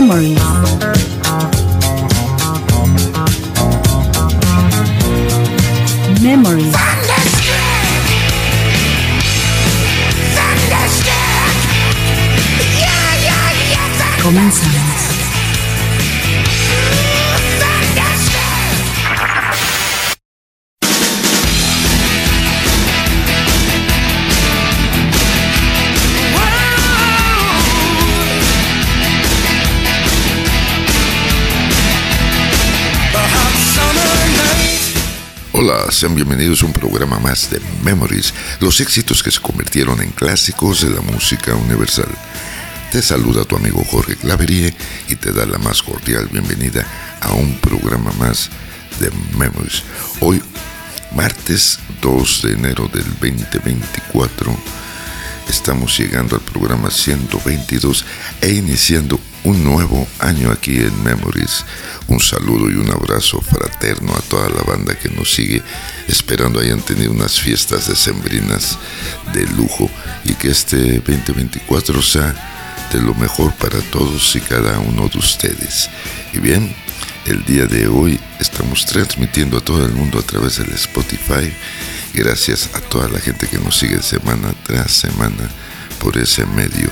Memories. Sean bienvenidos a un programa más de Memories, los éxitos que se convirtieron en clásicos de la música universal. Te saluda tu amigo Jorge Claverie y te da la más cordial bienvenida a un programa más de Memories. Hoy, martes 2 de enero del 2024, estamos llegando al programa 122 e iniciando un nuevo año aquí en Memories. Un saludo y un abrazo fraterno a toda la banda que nos sigue, esperando hayan tenido unas fiestas decembrinas de lujo y que este 2024 sea de lo mejor para todos y cada uno de ustedes. Y bien, el día de hoy estamos transmitiendo a todo el mundo a través del Spotify. Gracias a toda la gente que nos sigue semana tras semana por ese medio.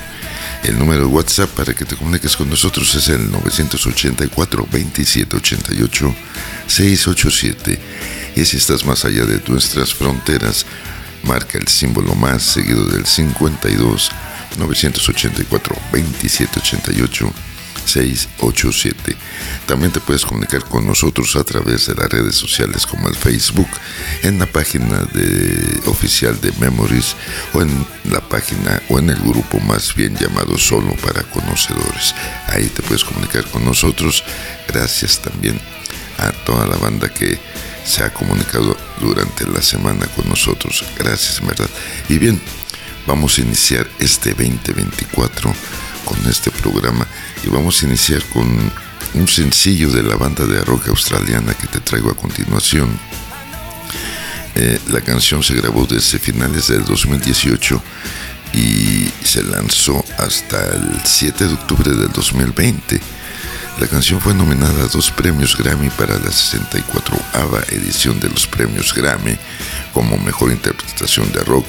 El número de WhatsApp para que te comuniques con nosotros es el 984-2788-687. Y si estás más allá de nuestras fronteras, marca el símbolo más seguido del 52 984 2788 687. También te puedes comunicar con nosotros a través de las redes sociales como el Facebook, en la página de, oficial de Memories o en la página o en el grupo más bien llamado Solo para Conocedores. Ahí te puedes comunicar con nosotros. Gracias también a toda la banda que se ha comunicado durante la semana con nosotros. Gracias, verdad. Y bien, vamos a iniciar este 2024 con este programa y vamos a iniciar con un sencillo de la banda de rock australiana que te traigo a continuación. Eh, la canción se grabó desde finales del 2018 y se lanzó hasta el 7 de octubre del 2020. La canción fue nominada a dos premios Grammy para la 64ava edición de los premios Grammy como mejor interpretación de rock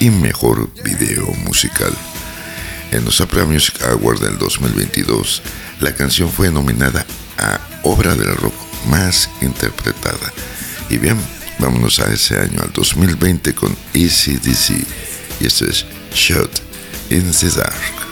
y mejor video musical. En los Opera Music Awards del 2022, la canción fue nominada a Obra del Rock más interpretada. Y bien, vámonos a ese año, al 2020, con ACDC. Y esto es Shot in the Dark.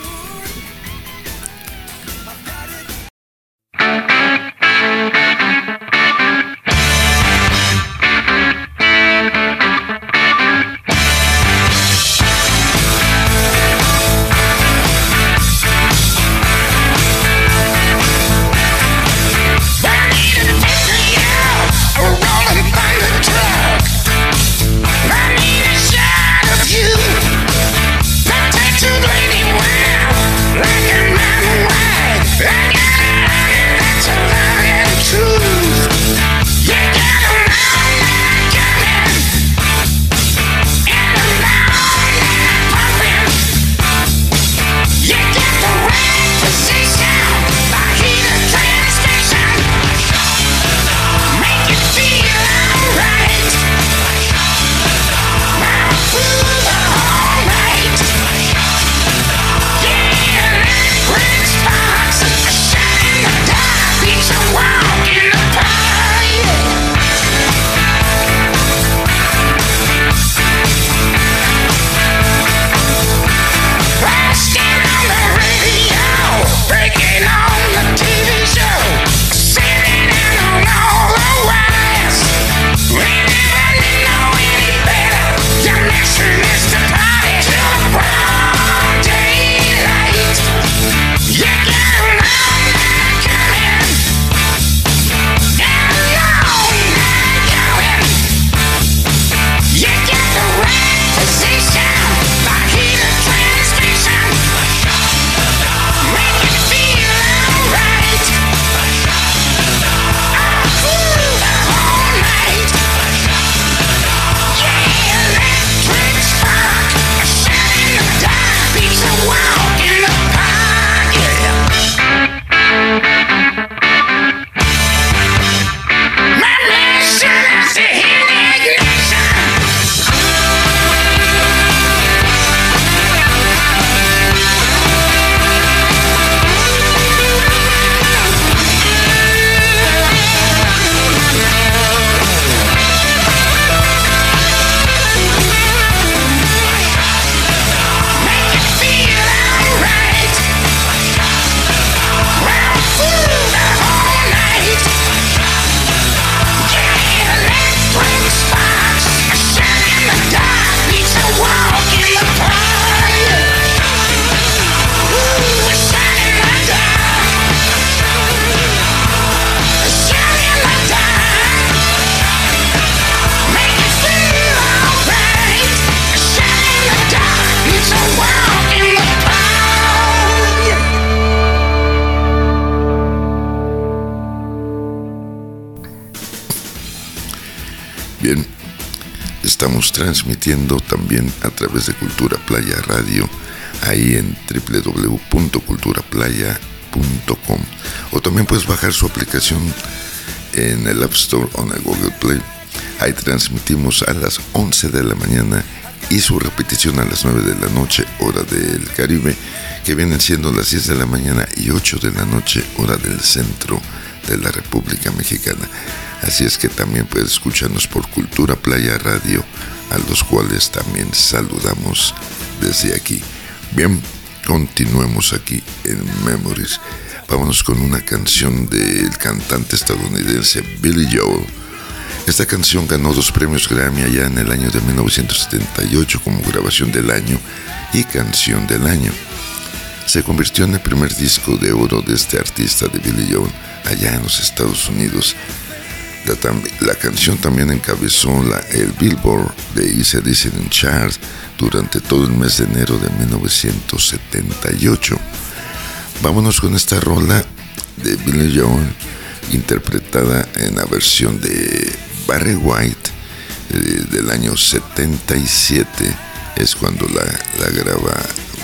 Estamos transmitiendo también a través de Cultura Playa Radio, ahí en www.culturaplaya.com. O también puedes bajar su aplicación en el App Store o en el Google Play. Ahí transmitimos a las 11 de la mañana y su repetición a las 9 de la noche, hora del Caribe, que vienen siendo las 10 de la mañana y 8 de la noche, hora del centro de la República Mexicana. Así es que también puedes escucharnos por Cultura Playa Radio, a los cuales también saludamos desde aquí. Bien, continuemos aquí en Memories. Vámonos con una canción del cantante estadounidense Billy Joel. Esta canción ganó dos premios Grammy allá en el año de 1978 como grabación del año y canción del año. Se convirtió en el primer disco de oro de este artista de Billy Joel allá en los Estados Unidos. La, canción también encabezó la, el Billboard de Easy Listening Chart durante todo el mes de enero de 1978. Vámonos con esta rola de Billy Joel, interpretada en la versión de Barry White eh, del año 77. Es cuando la, la graba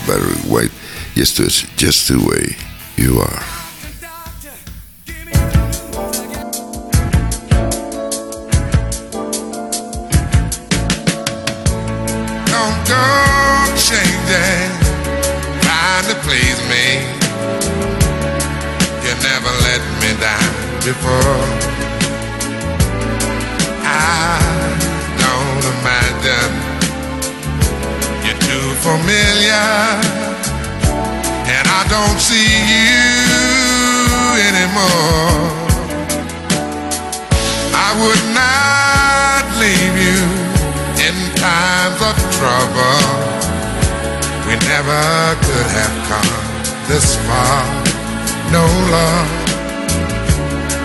Barry White. Y esto es Just the Way You Are. Before. I don't imagine you're too familiar, and I don't see you anymore. I would not leave you in times of trouble. We never could have come this far. No love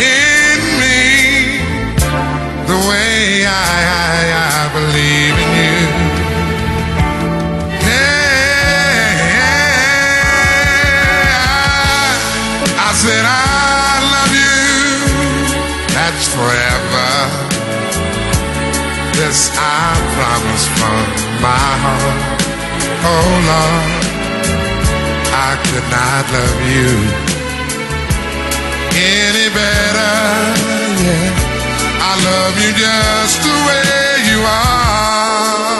In me the way I, I, I believe in you. Yeah, I, said I love you. That's forever. This I promise from my heart. Oh Lord, I could not love you any better. Yeah, I love you just the way you are.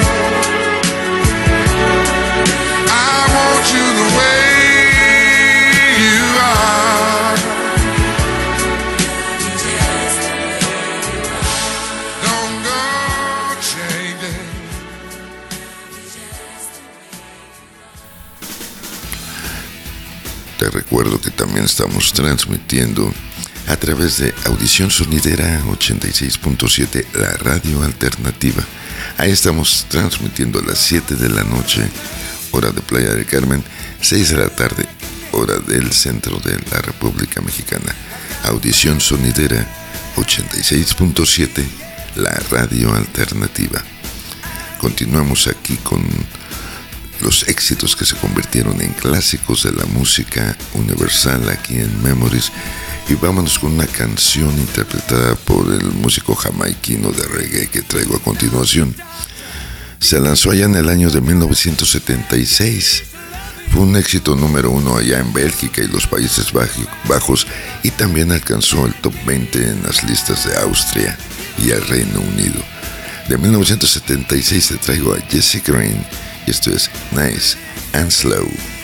También estamos transmitiendo a través de Audición Sonidera 86.7, la radio alternativa. Ahí estamos transmitiendo a las 7 de la noche, hora de Playa del Carmen, 6 de la tarde, hora del centro de la República Mexicana. Audición Sonidera 86.7, la radio alternativa. Continuamos aquí con los éxitos que se convirtieron en clásicos de la música universal aquí en Memories. Y vámonos con una canción interpretada por el músico jamaiquino de reggae que traigo a continuación. Se lanzó allá en el año de 1976. Fue un éxito número uno allá en Bélgica y los Países Bajos y también alcanzó el top 20 en las listas de Austria y el Reino Unido. De 1976 te traigo a Jesse Green y esto es Nice and Slow.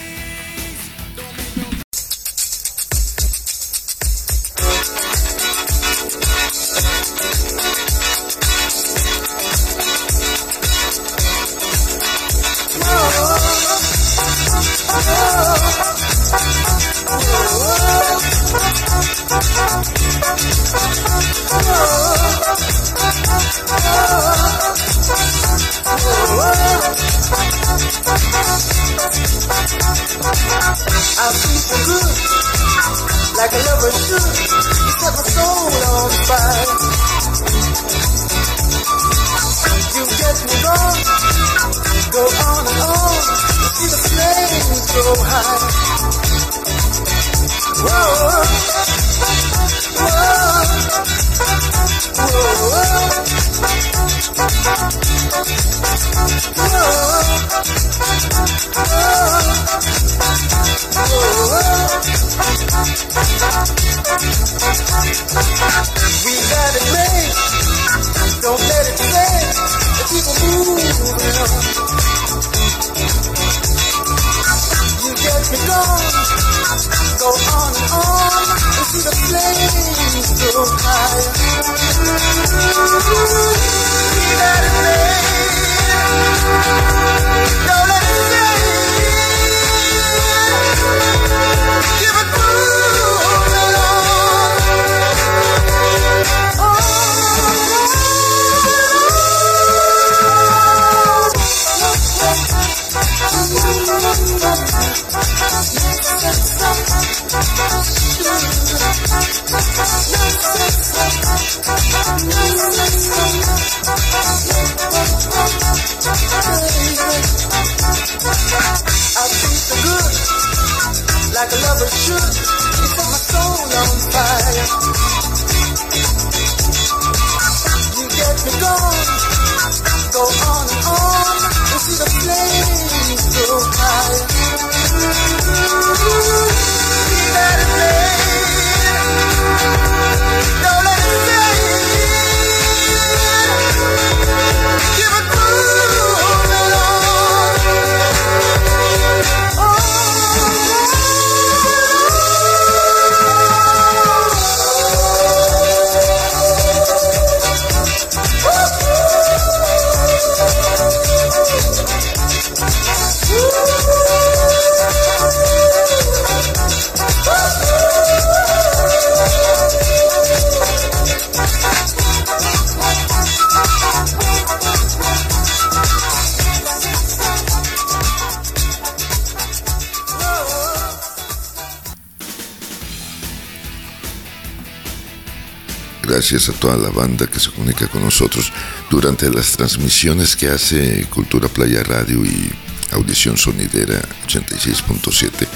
Gracias a toda la banda que se comunica con nosotros durante las transmisiones que hace Cultura Playa Radio y Audición Sonidera 86.7.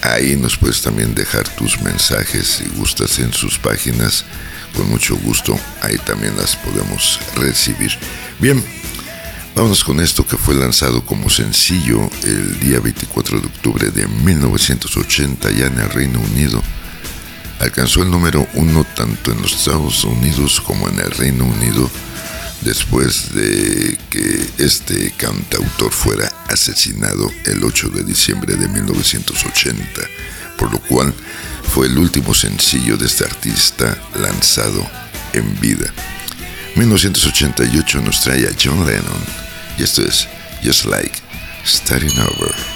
Ahí nos puedes también dejar tus mensajes si gustas en sus páginas. Con mucho gusto, ahí también las podemos recibir. Bien, Vámonos con esto que fue lanzado como sencillo el día 24 de octubre de 1980 ya en el Reino Unido. Alcanzó el número uno tanto en los Estados Unidos como en el Reino Unido después de que este cantautor fuera asesinado el 8 de diciembre de 1980, por lo cual fue el último sencillo de este artista lanzado en vida. 1988 nos trae a John Lennon y esto es Just Like Starting Over.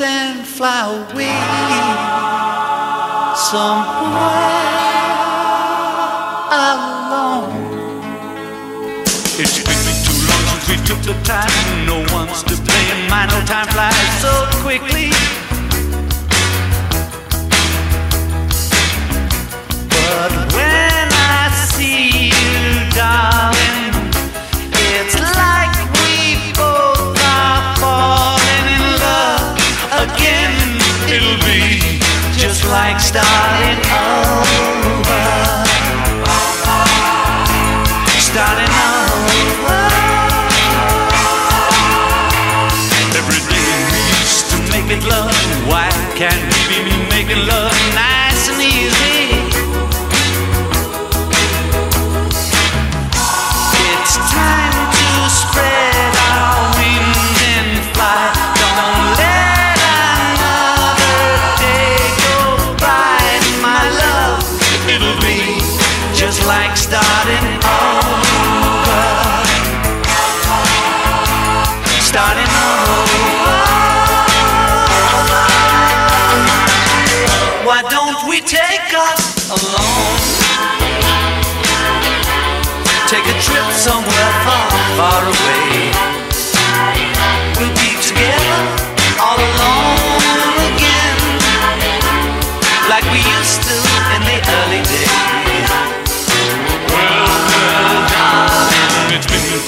and fly away somewhere alone. It's been too long since we took the time. Just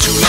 too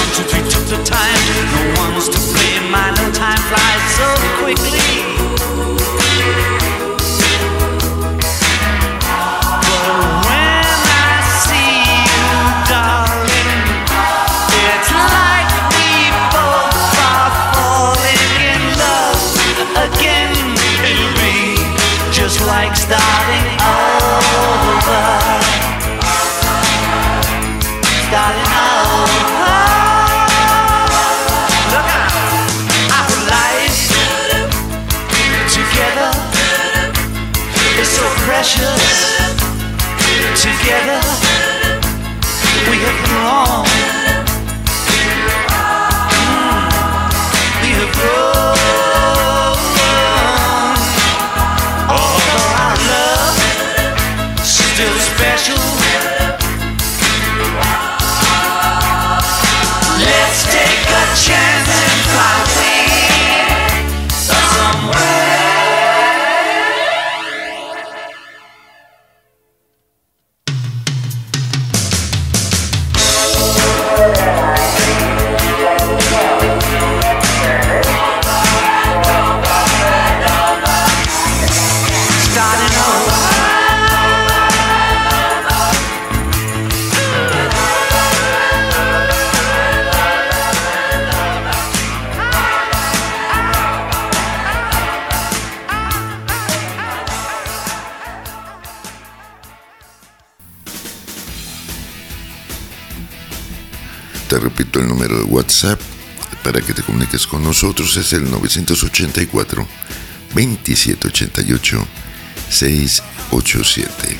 para que te comuniques con nosotros es el 984 2788 687.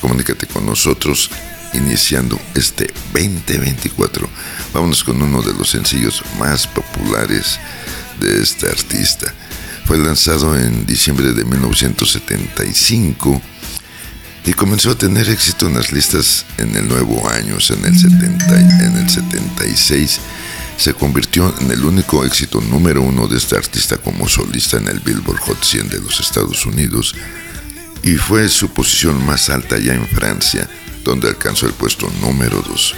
Comunícate con nosotros iniciando este 2024. Vámonos con uno de los sencillos más populares de este artista. Fue lanzado en diciembre de 1975 y comenzó a tener éxito en las listas en el nuevo año, en el, 70, en el 76. Se convirtió en el único éxito número uno de este artista como solista en el Billboard Hot 100 de los Estados Unidos y fue su posición más alta ya en Francia, donde alcanzó el puesto número 2.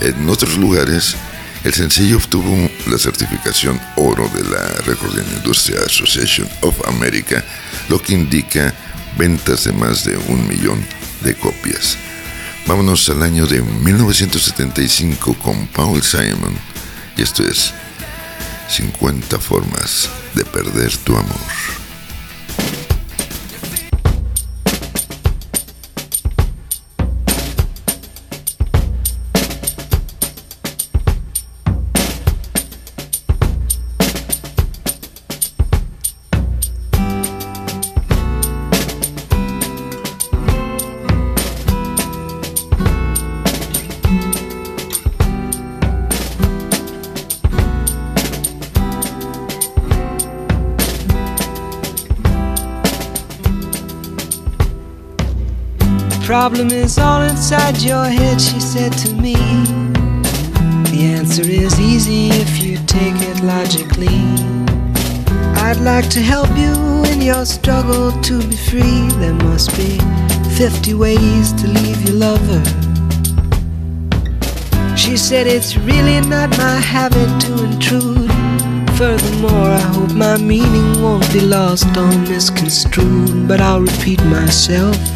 En otros lugares, el sencillo obtuvo la certificación oro de la Recording Industry Association of America, lo que indica ventas de más de un millón de copias. Vámonos al año de 1975 con Paul Simon, y esto es 50 formas de perder tu amor. Problem is all inside your head, she said to me. The answer is easy if you take it logically. I'd like to help you in your struggle to be free. There must be 50 ways to leave your lover. She said it's really not my habit to intrude. Furthermore, I hope my meaning won't be lost or misconstrued, but I'll repeat myself.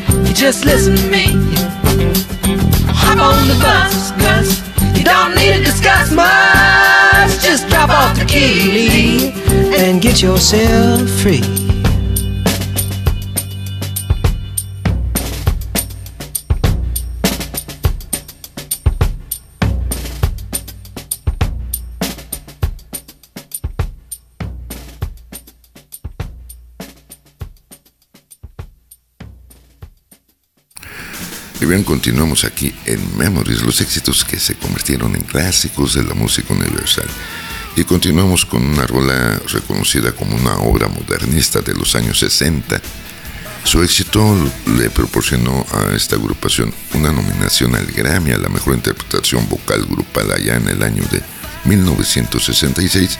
just listen to me. Hop on the bus, Gus. You don't need to discuss much. Just drop off the key and get yourself free. Bien, continuamos aquí en Memories, los éxitos que se convirtieron en clásicos de la música universal. Y continuamos con una rola reconocida como una obra modernista de los años 60. Su éxito le proporcionó a esta agrupación una nominación al Grammy a la mejor interpretación vocal grupal allá en el año de 1966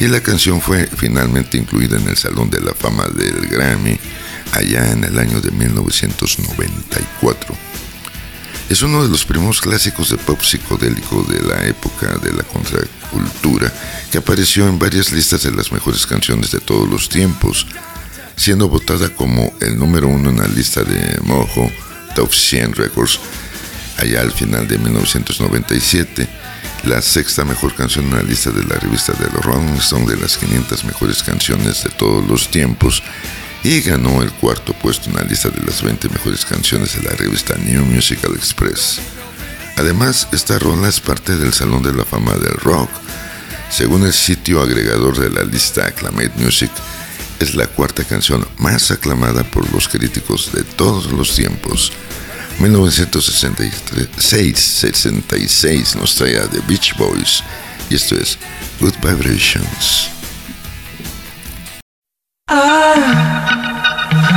y la canción fue finalmente incluida en el Salón de la Fama del Grammy allá en el año de 1994. Es uno de los primeros clásicos de pop psicodélico de la época de la contracultura que apareció en varias listas de las mejores canciones de todos los tiempos. siendo votada como el número uno en la lista de Mojo Top 100 Records allá al final de 1997, la sexta mejor canción en la lista de la revista de los Rolling Stones de las 500 mejores canciones de todos los tiempos y ganó el cuarto puesto en la lista de las 20 mejores canciones de la revista New Musical Express. Además, esta rola es parte del Salón de la Fama del Rock. Según el sitio agregador de la lista Acclamate Music, es la cuarta canción más aclamada por los críticos de todos los tiempos. 1966 nos trae The Beach Boys y esto es Good Vibrations. I,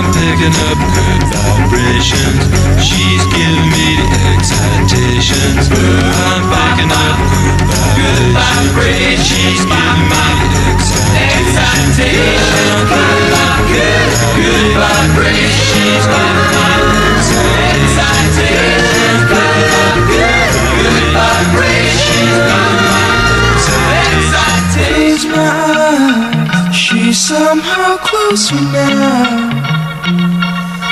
I'm picking up good vibrations. She's giving me the excitations. I'm picking up good vibrations. She's giving me the excitations. Good, good vibrations. She's giving me the excitations. Good, good vibrations. My eyes, she's somehow closer now.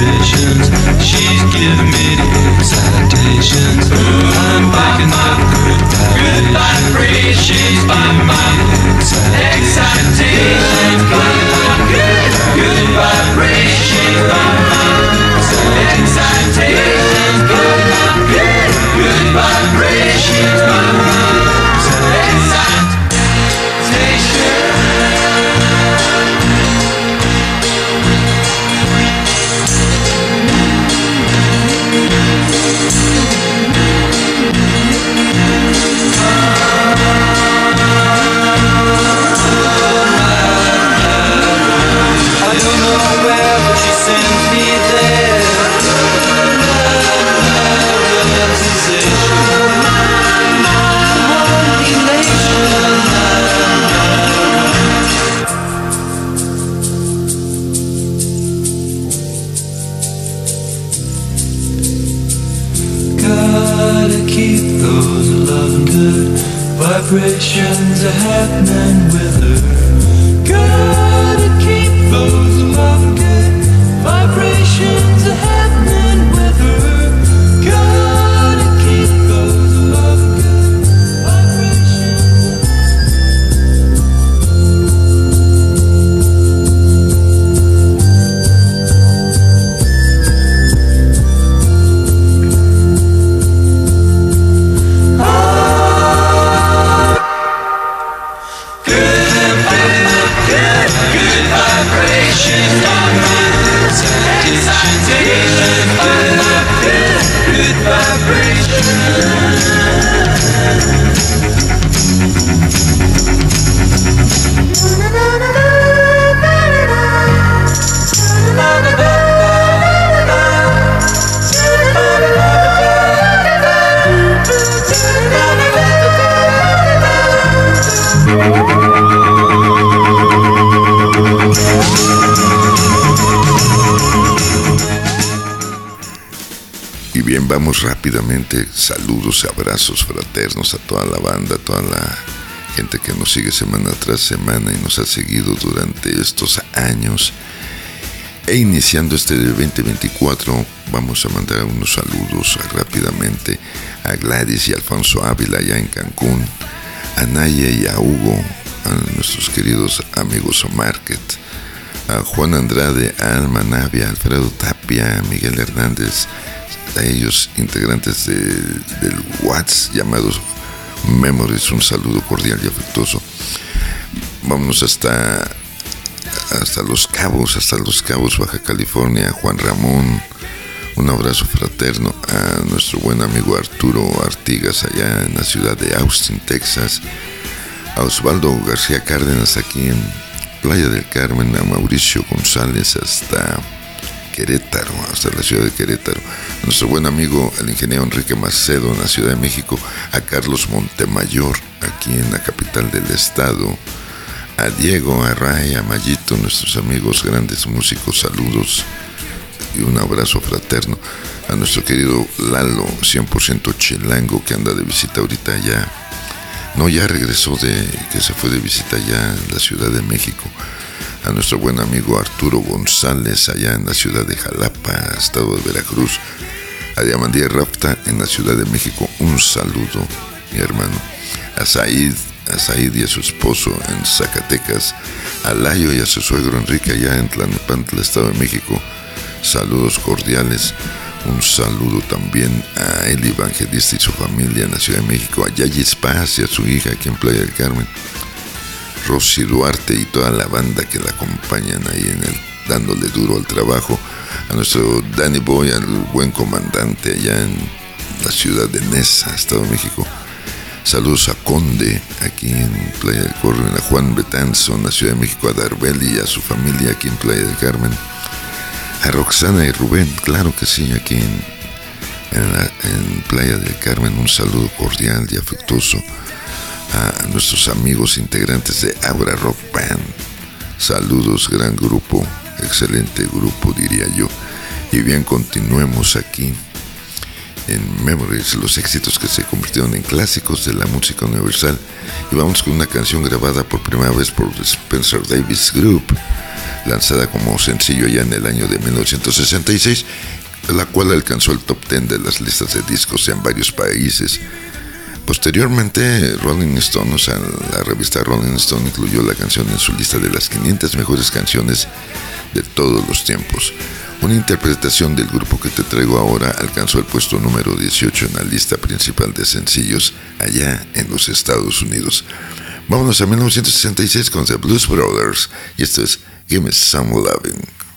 vibrations. She's giving me the excitations. I'm picking up good vibrations. She's giving me the excitations. Good, good good vibrations. Excitations. Good, good, good vibrations. Excitation. Saludos, abrazos fraternos a toda la banda, a toda la gente que nos sigue semana tras semana y nos ha seguido durante estos años. E iniciando este 2024, vamos a mandar unos saludos rápidamente a Gladys y Alfonso Ávila allá en Cancún, a Naye y a Hugo, a nuestros queridos amigos Market, a Juan Andrade, a Alma Navia, Alfredo Tapia, Miguel Hernández, a ellos integrantes de- del WhatsApp llamados Memories, un saludo cordial y afectuoso. Vámonos hasta hasta Los Cabos, hasta Los Cabos, Baja California, Juan Ramón. Un abrazo fraterno a nuestro buen amigo Arturo Artigas allá en la ciudad de Austin, Texas. A Osvaldo García Cárdenas aquí en Playa del Carmen, a Mauricio González hasta Querétaro, hasta la ciudad de Querétaro. Nuestro buen amigo el ingeniero Enrique Macedo en la Ciudad de México. A Carlos Montemayor aquí en la capital del estado a Diego, a Ray, a Mayito, nuestros amigos grandes músicos, saludos y un abrazo fraterno. A nuestro querido Lalo, 100% chilango, que anda de visita ahorita allá. No, ya regresó de, que se fue de visita allá en la Ciudad de México. A nuestro buen amigo Arturo González, allá en la ciudad de Jalapa, estado de Veracruz. A Diamandía Rapta, en la Ciudad de México, un saludo, mi hermano. A Said a Said y a su esposo en Zacatecas, a Layo y a su suegro Enrique allá en Tlanepantla, Estado de México. Saludos cordiales. Un saludo también a el evangelista y su familia en la Ciudad de México, a Yayis Paz y a su hija aquí en Playa del Carmen. Rosy Duarte y toda la banda que la acompañan ahí en el, dándole duro al trabajo. A nuestro Danny Boy, al buen comandante allá en la ciudad de Nesa, Estado de México. Saludos a Conde, aquí en Playa del Carmen, a Juan Betanzo, en la Ciudad de México, a Darbeli y a su familia aquí en Playa del Carmen. A Roxana y Rubén, claro que sí, aquí en, en, Playa del Carmen, un saludo cordial y afectuoso a nuestros amigos integrantes de Abra Rock Band. Saludos, gran grupo, excelente grupo diría yo. Y bien, continuemos aquí en Memories, los éxitos que se convirtieron en clásicos de la música universal. Y vamos con una canción grabada por primera vez por Spencer Davis Group, lanzada como sencillo ya en el año de 1966, la cual alcanzó el top 10 de las listas de discos en varios países. Posteriormente, Rolling Stone, la revista Rolling Stone incluyó la canción en su lista de las 500 mejores canciones de todos los tiempos. Una interpretación del grupo que te traigo ahora alcanzó el puesto número 18 en la lista principal de sencillos allá en los Estados Unidos. Vámonos a 1966 con The Blues Brothers y esto es Give Me Some Loving.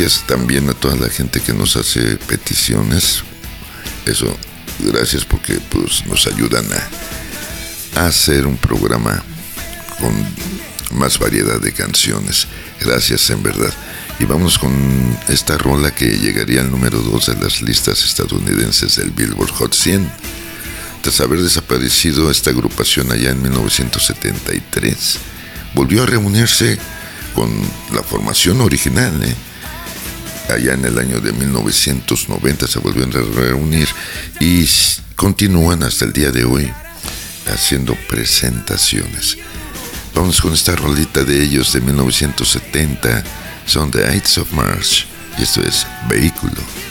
Gracias también a toda la gente que nos hace peticiones. Eso, gracias porque pues, nos ayudan a, hacer un programa con más variedad de canciones. Gracias en verdad. Y vamos con esta rola que llegaría al número 2 de las listas estadounidenses del Billboard Hot 100. Tras haber desaparecido esta agrupación allá en 1973, volvió a reunirse con la formación original. ¿eh? Allá en el año de 1990 se volvieron a reunir y continúan hasta el día de hoy haciendo presentaciones. Vamos con esta rolita de ellos de 1970. Son The Ides of March. Y esto es Vehículo.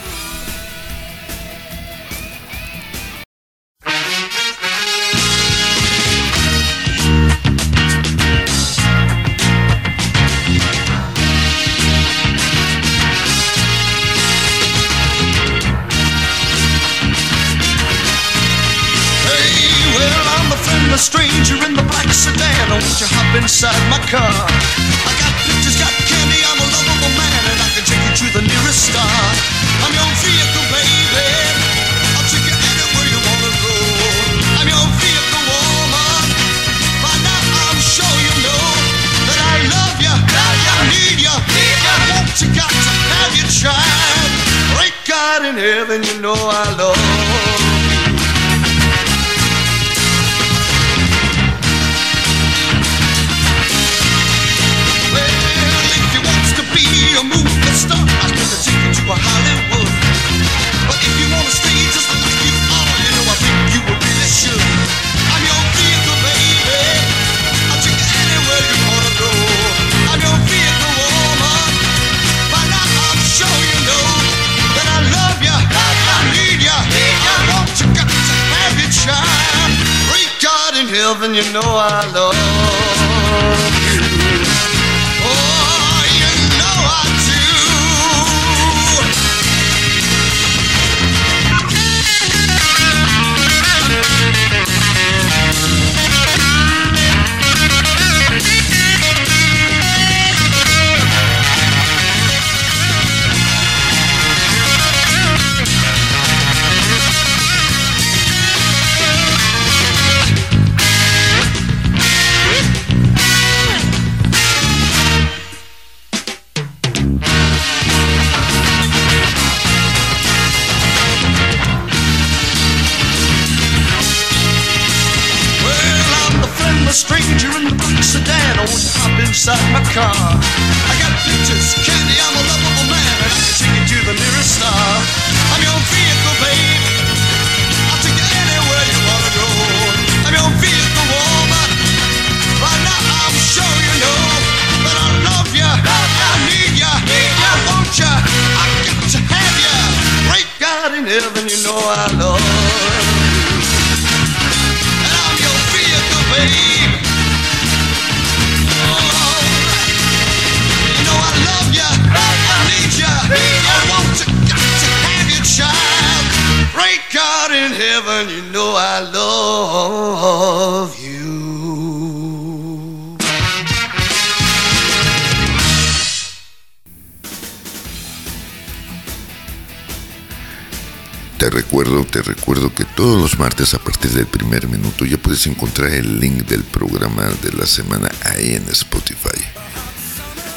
Puedes encontrar el link del programa de la semana ahí en Spotify.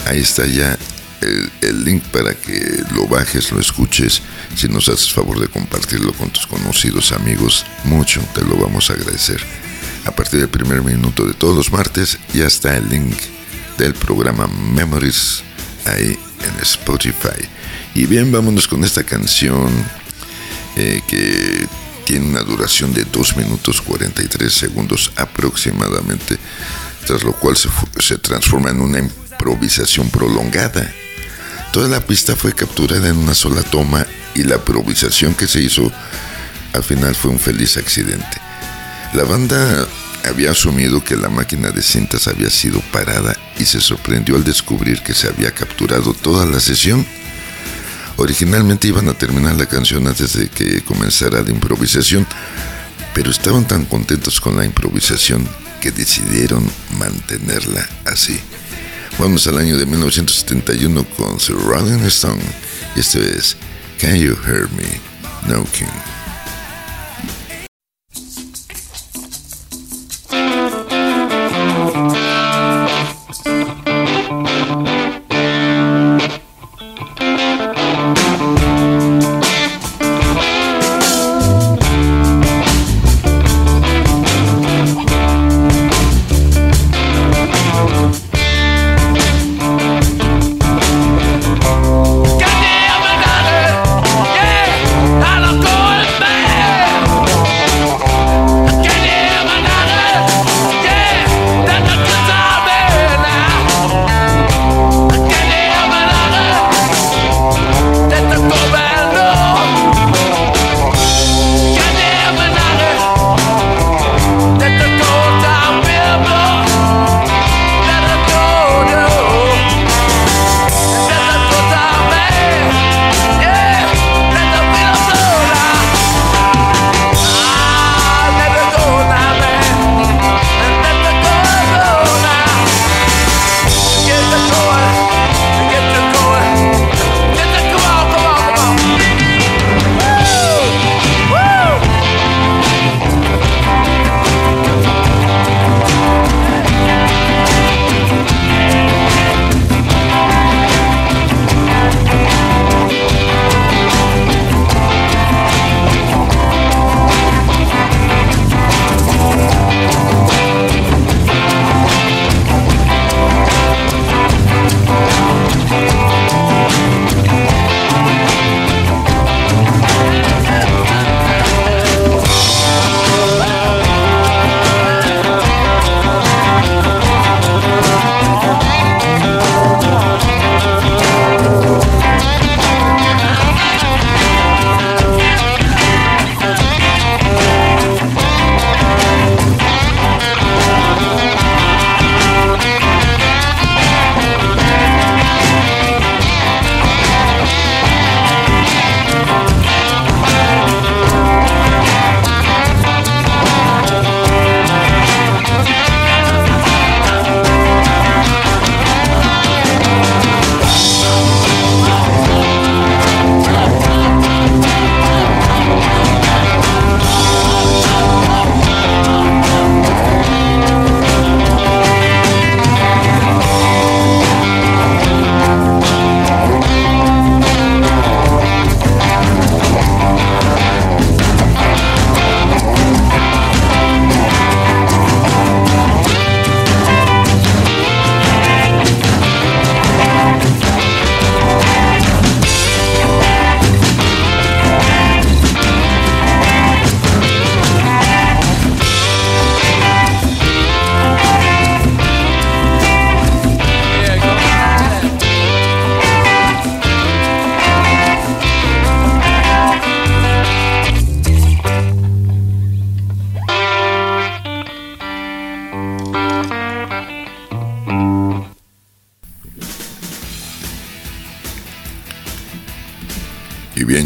Ahí está ya el, link para que lo bajes, lo escuches. Si nos haces favor de compartirlo con tus conocidos amigos, mucho te lo vamos a agradecer. A partir del primer minuto de todos los martes ya está el link del programa Memories ahí en Spotify. Y bien, vámonos con esta canción eh, que tiene una duración de 2 minutos 43 segundos aproximadamente, tras lo cual se, se transforma en una improvisación prolongada. Toda la pista fue capturada en una sola toma y la improvisación que se hizo al final fue un feliz accidente. La banda había asumido que la máquina de cintas había sido parada y se sorprendió al descubrir que se había capturado toda la sesión. Originalmente iban a terminar la canción antes de que comenzara la improvisación, pero estaban tan contentos con la improvisación que decidieron mantenerla así. Vamos al año de 1971 con The Rolling Stone y esto es Can You Hear Me? No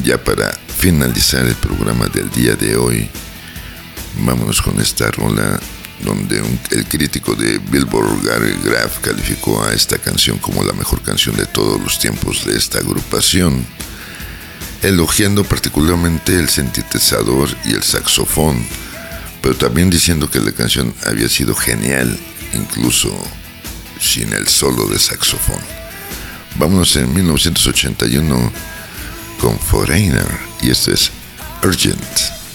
ya para finalizar el programa del día de hoy, vámonos con esta rola donde el crítico de Billboard Gary Graff calificó a esta canción como la mejor canción de todos los tiempos de esta agrupación, elogiando particularmente el sintetizador y el saxofón, pero también diciendo que la canción había sido genial, incluso sin el solo de saxofón. Vámonos en 1981 con Foreigner y esto es Urgent.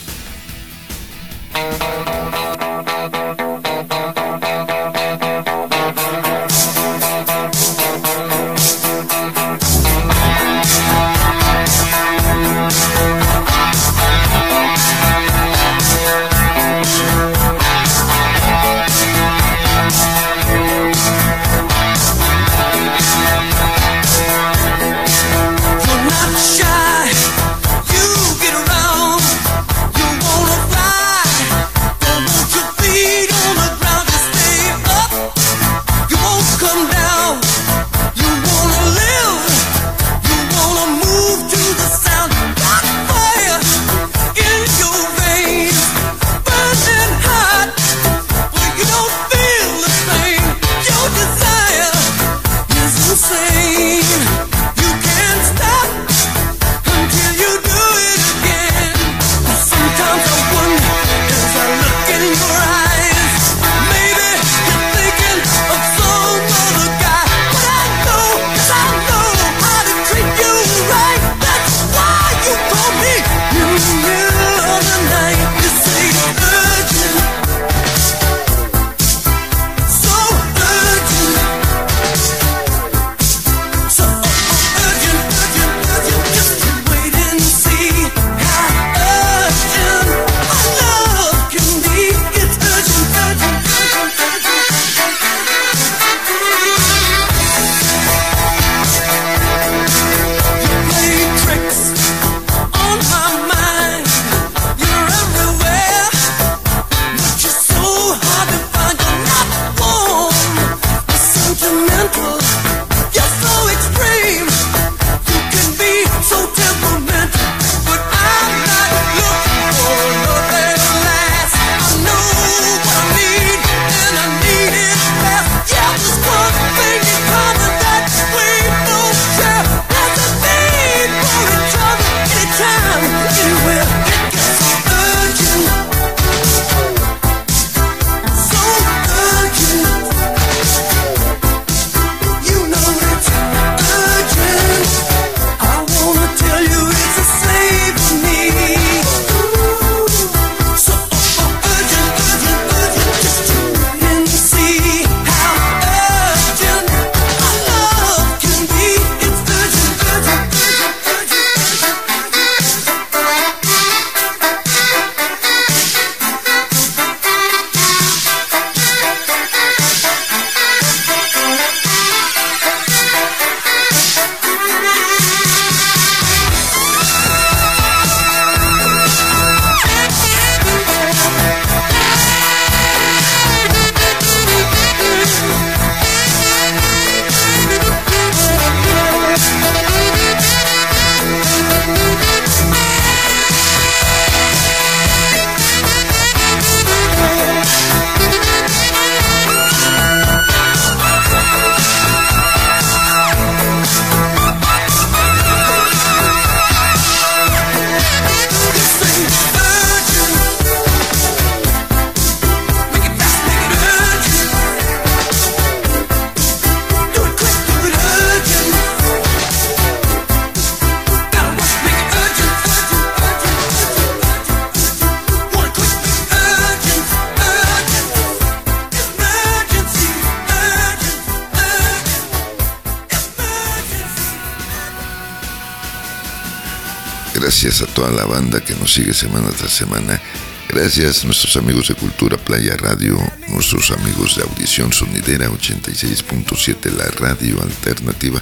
Sigue semana tras semana. Gracias a nuestros amigos de Cultura Playa Radio, nuestros amigos de Audición Sonidera 86.7, la radio alternativa.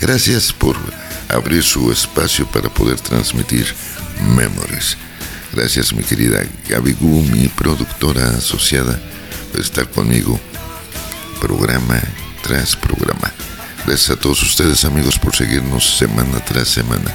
Gracias por abrir su espacio para poder transmitir Memories. Gracias mi querida Gaby Gu, mi productora asociada, por estar conmigo programa tras programa. Gracias a todos ustedes amigos por seguirnos semana tras semana.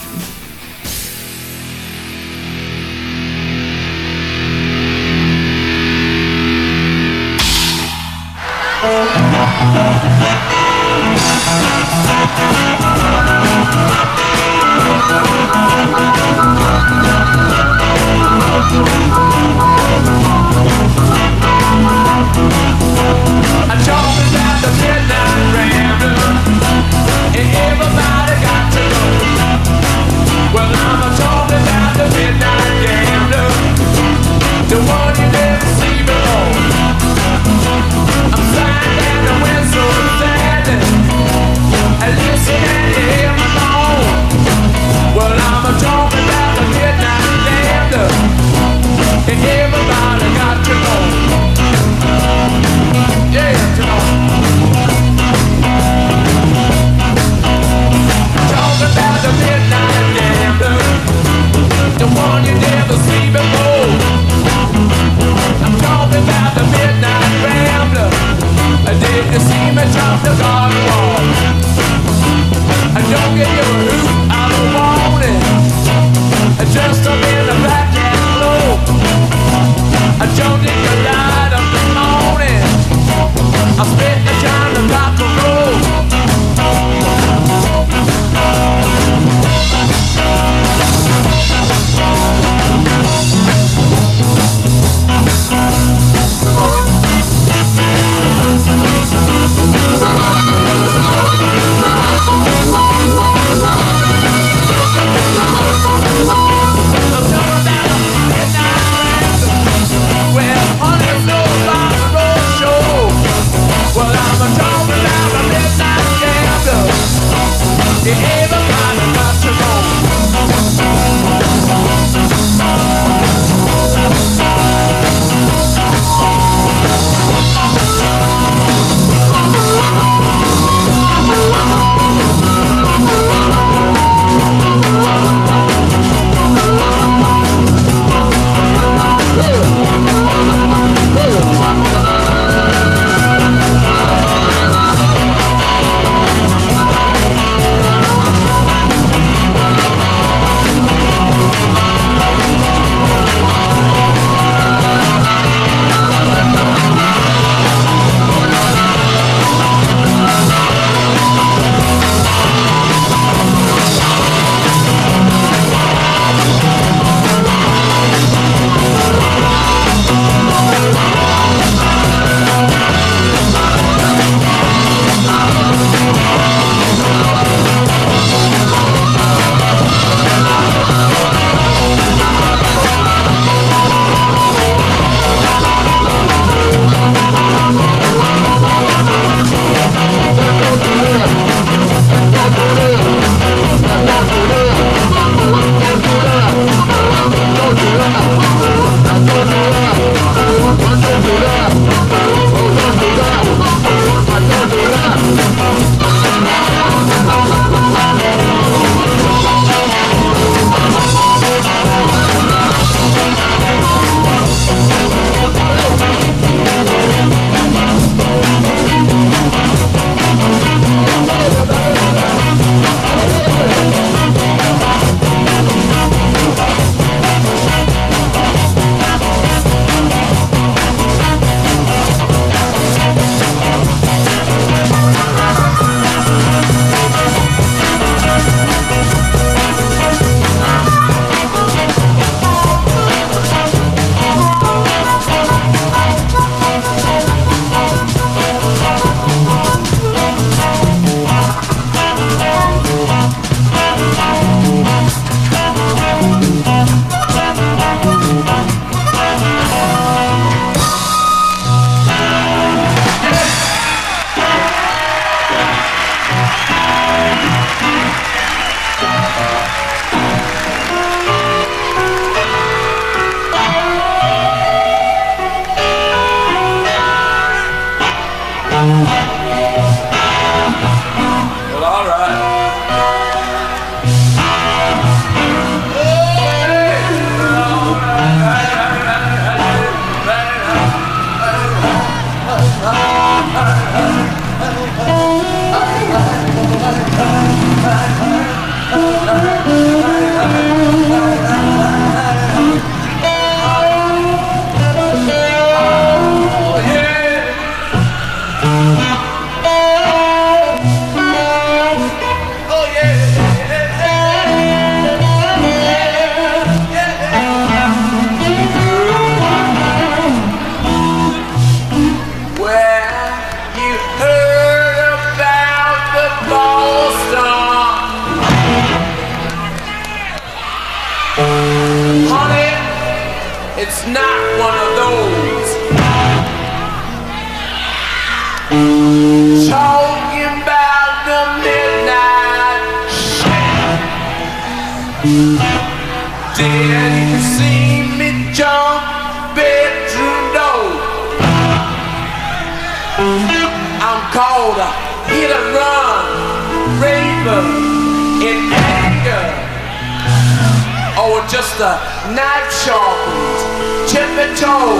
Just a knife sharpened tippy toe,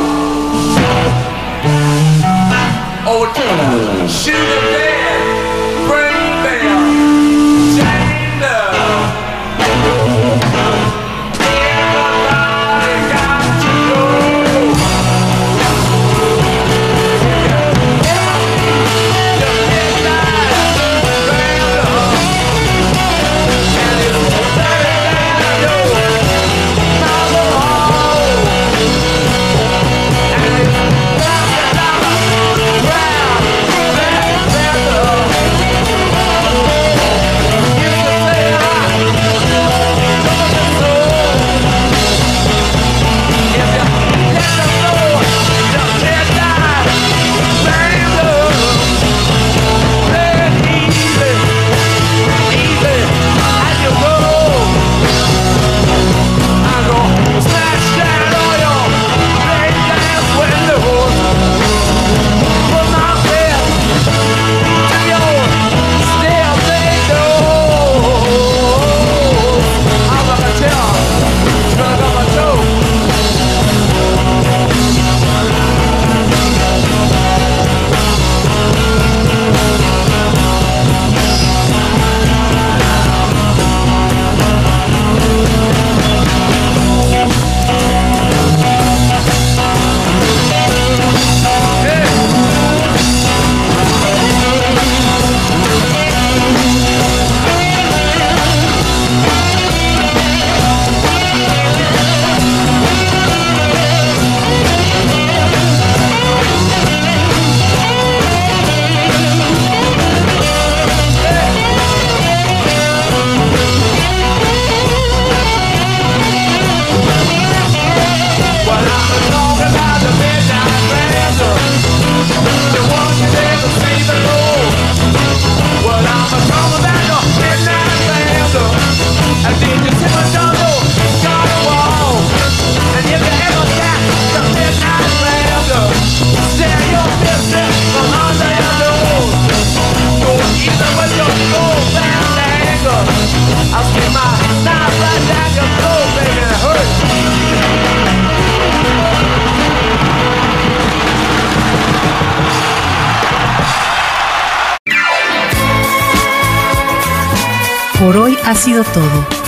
or just a sugar bear,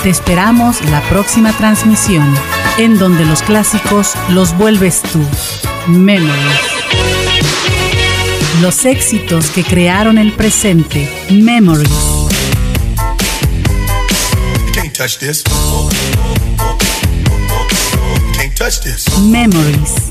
Te esperamos la próxima transmisión, en donde los clásicos los vuelves tú. Memories. Los éxitos que crearon el presente. Memories. Memories.